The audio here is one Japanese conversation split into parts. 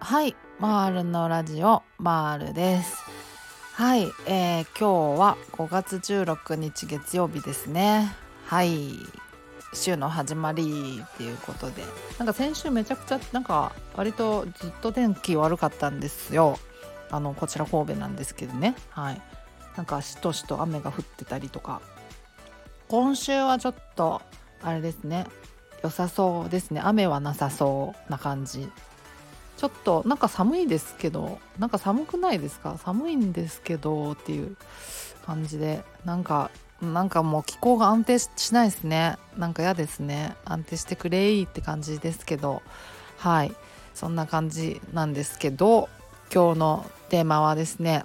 はいマールのラジオマールです。はい、えー、今日は5月16日月曜日ですね。はい週の始まりっていうことで。なんか先週めちゃくちゃなんか割とずっと天気悪かったんですよ。あのこちら神戸なんですけどね。はい。なんかしとしと雨が降ってたりとか。今週はちょっとあれですね。良さそうですね。雨はなさそうな感じ。ちょっとなんか寒いですけどなんか寒くないですか？寒いんですけどっていう感じで。なんかなんかもう気候が安定しないですね。なんか嫌ですね。安定してくれいって感じですけど。はい。そんな感じなんですけど今日のテーマはですね。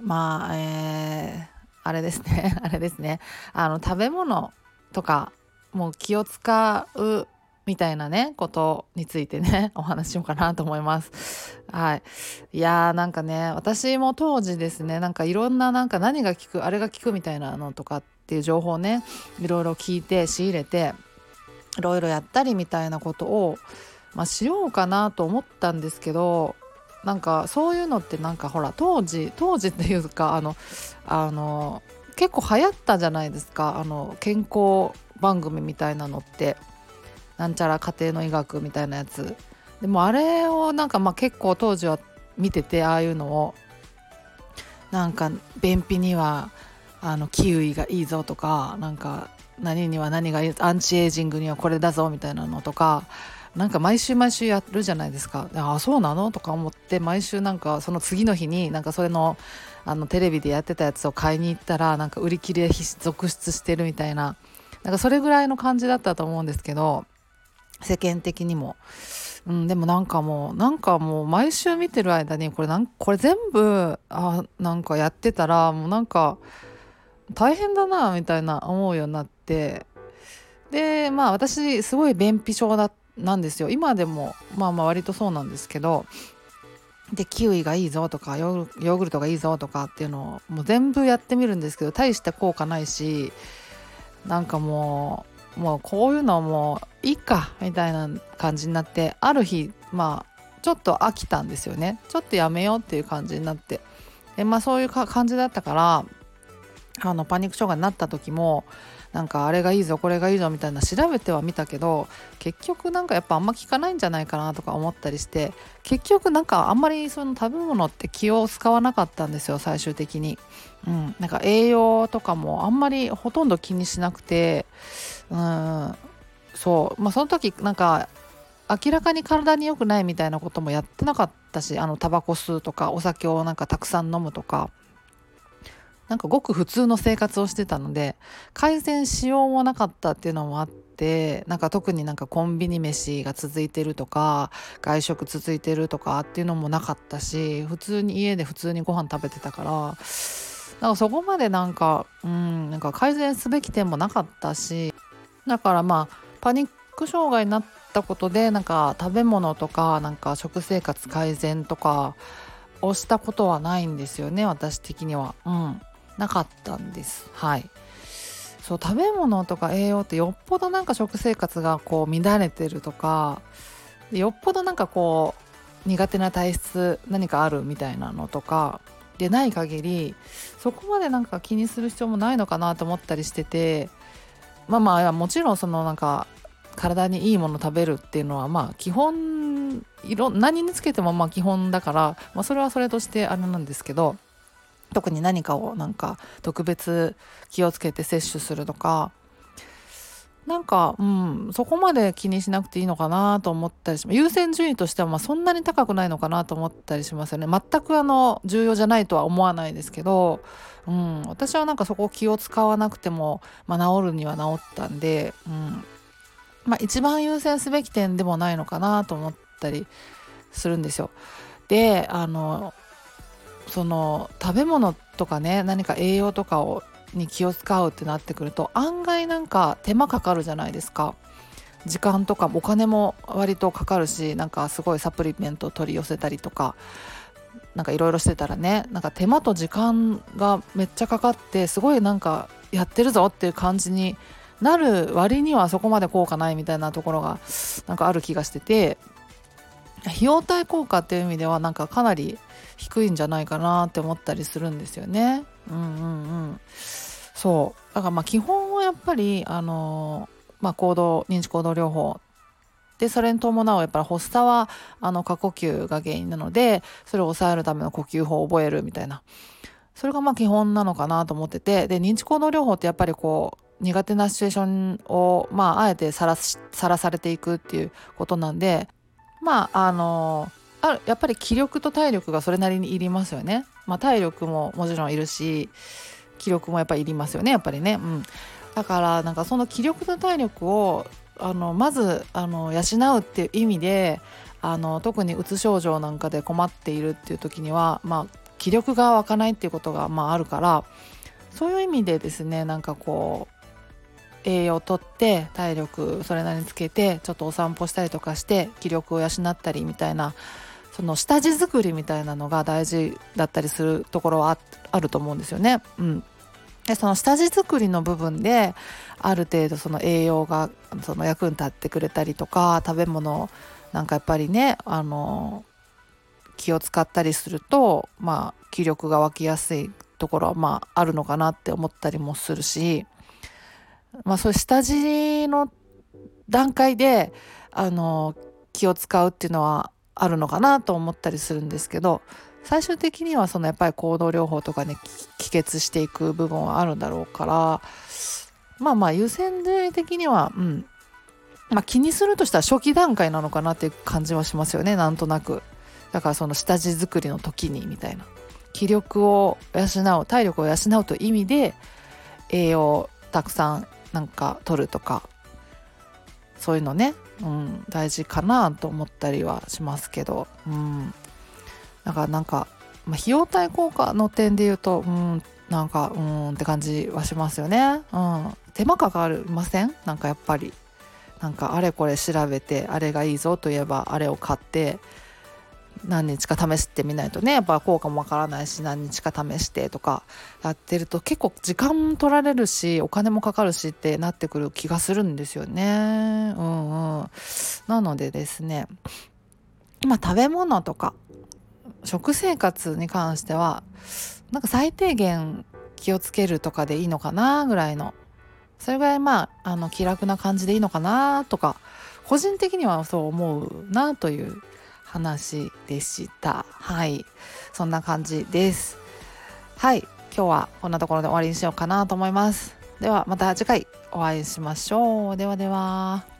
まあえー、あれですね。あれですね。あの食べ物とかもう気を使うみたいなねことについてね お話しようかなと思います。はい、いやーなんかね私も当時ですねなんかいろんななんか何が効くあれが効くみたいなのとかっていう情報をねいろいろ聞いて仕入れていろいろやったりみたいなことを、まあ、しようかなと思ったんですけどなんかそういうのってなんかほら当時当時っていうかあのあの結構流行ったじゃないですか。あの健康番組みたいなのって。なんちゃら家庭の医学みたいなやつ。でもあれをなんかまあ結構当時は見ててああいうのを。なんか便秘にはあのキウイがいいぞとかなんか何には何がいいアンチエイジングにはこれだぞみたいなのとかなんか毎週毎週やるじゃないですか。ああそうなの？とか思って毎週なんかその次の日になんかそれのあのテレビでやってたやつを買いに行ったらなんか売り切れ続出してるみたいな。なんかそれぐらいの感じだったと思うんですけど世間的にも。うん、でもなんかもうなんかもう毎週見てる間にこれなんこれ全部あなんかやってたらもうなんか大変だなみたいな思うようになって。でまあ私すごい便秘症だったなんですよ。今でもまあまあ割とそうなんですけどでキウイがいいぞとかヨーグルトがいいぞとかっていうのをもう全部やってみるんですけど大して効果ないしなんかもうもうこういうのもういいかみたいな感じになってある日まあちょっと飽きたんですよね。ちょっとやめようっていう感じになって。でまあそういう感じだったからあのパニック障害になった時もなんかあれがいいぞこれがいいぞみたいな調べてはみたけど結局なんかやっぱあんま効かないんじゃないかなとか思ったりして結局なんかあんまりその食べ物って気を使わなかったんですよ最終的に。うん、なんか栄養とかもあんまりほとんど気にしなくて。うん。そう。まあその時なんか明らかに体に良くないみたいなこともやってなかったしあのタバコ吸うとかお酒をなんかたくさん飲むとか。なんかごく普通の生活をしてたので改善しようもなかったっていうのもあってなんか特になんかコンビニ飯が続いてるとか外食続いてるとかっていうのもなかったし普通に家で普通にご飯食べてたからなんかそこまでなんかうんなんか改善すべき点もなかったしだからまあパニック障害になったことでなんか食べ物とかなんか食生活改善とかをしたことはないんですよね私的には。うんなかったんです。はい。そう食べ物とか栄養ってよっぽどなんか食生活がこう乱れてるとかよっぽどなんかこう苦手な体質何かあるみたいなのとかでない限りそこまでなんか気にする必要もないのかなと思ったりしててまあまあもちろんそのなんか体にいいもの食べるっていうのはまあ基本いろ何につけてもまあ基本だから、まあ、それはそれとしてあれなんですけど特に何かをなんか特別気をつけて摂取するとかなんか、うん、そこまで気にしなくていいのかなと思ったりします優先順位としてはまあそんなに高くないのかなと思ったりしますよね全くあの重要じゃないとは思わないですけど、うん、私はなんかそこ気を使わなくても、まあ、治るには治ったんで、うんまあ、一番優先すべき点でもないのかなと思ったりするんですよ。であのその食べ物とかね何か栄養とかをに気を使うってなってくると案外なんか手間かかるじゃないですか。時間とかお金も割とかかるしなんかすごいサプリメント取り寄せたりとかなんかいろいろしてたらねなんか手間と時間がめっちゃかかってすごいなんかやってるぞっていう感じになる割にはそこまで効果ないみたいなところがなんかある気がしてて費用対効果っていう意味ではなんかかなり低いんじゃないかなって思ったりするんですよね。うんうんうん。そう。だからまあ基本はやっぱりあのまあ行動認知行動療法。でそれに伴うやっぱり発作はあの過呼吸が原因なのでそれを抑えるための呼吸法を覚えるみたいな。それがまあ基本なのかなと思っててで認知行動療法ってやっぱりこう苦手なシチュエーションをまああえてさらさらされていくっていうことなんでまああのやっぱり気力と体力がそれなりにいりますよね。まあ、体力ももちろんいるし気力もやっぱりいりますよねやっぱりね。うん、だからなんかその気力と体力をあのまずあの養うっていう意味であの特にうつ症状なんかで困っているっていう時には、まあ、気力が湧かないっていうことが、まあ、あるからそういう意味でですねなんかこう栄養をとって体力それなりにつけてちょっとお散歩したりとかして気力を養ったりみたいなその下地作りみたいなのが大事だったりするところはあると思うんですよね。うん、でその下地作りの部分である程度その栄養がその役に立ってくれたりとか食べ物なんかやっぱりねあの気を使ったりするとまあ気力が湧きやすいところはまああるのかなって思ったりもするしまあそういう下地の段階であの気を使うっていうのはあるのかなと思ったりするんですけど最終的にはそのやっぱり行動療法とかね帰結していく部分はあるんだろうからまあまあ優先順位的にはうん。まあ気にするとしたら初期段階なのかなっていう感じはしますよね。なんとなく。だからその下地作りの時にみたいな。気力を養う体力を養うという意味で栄養をたくさんなんか取るとかそういうのね、うん、大事かなと思ったりはしますけど、うん、だからなんか、まあ、費用対効果の点で言うと、うん、なんかうんって感じはしますよね。うん、手間かかりません？なんかやっぱり。なんかあれこれ調べてあれがいいぞといえばあれを買って何日か試してみないとねやっぱ効果もわからないし何日か試してとかやってると結構時間取られるしお金もかかるしってなってくる気がするんですよね。うんうん、なのでですね今食べ物とか食生活に関してはなんか最低限気をつけるとかでいいのかなぐらいのそれぐらいまああの気楽な感じでいいのかなとか個人的にはそう思うなという話でした。はい。そんな感じです。はい。今日はこんなところで終わりにしようかなと思います。ではまた次回お会いしましょう。ではでは。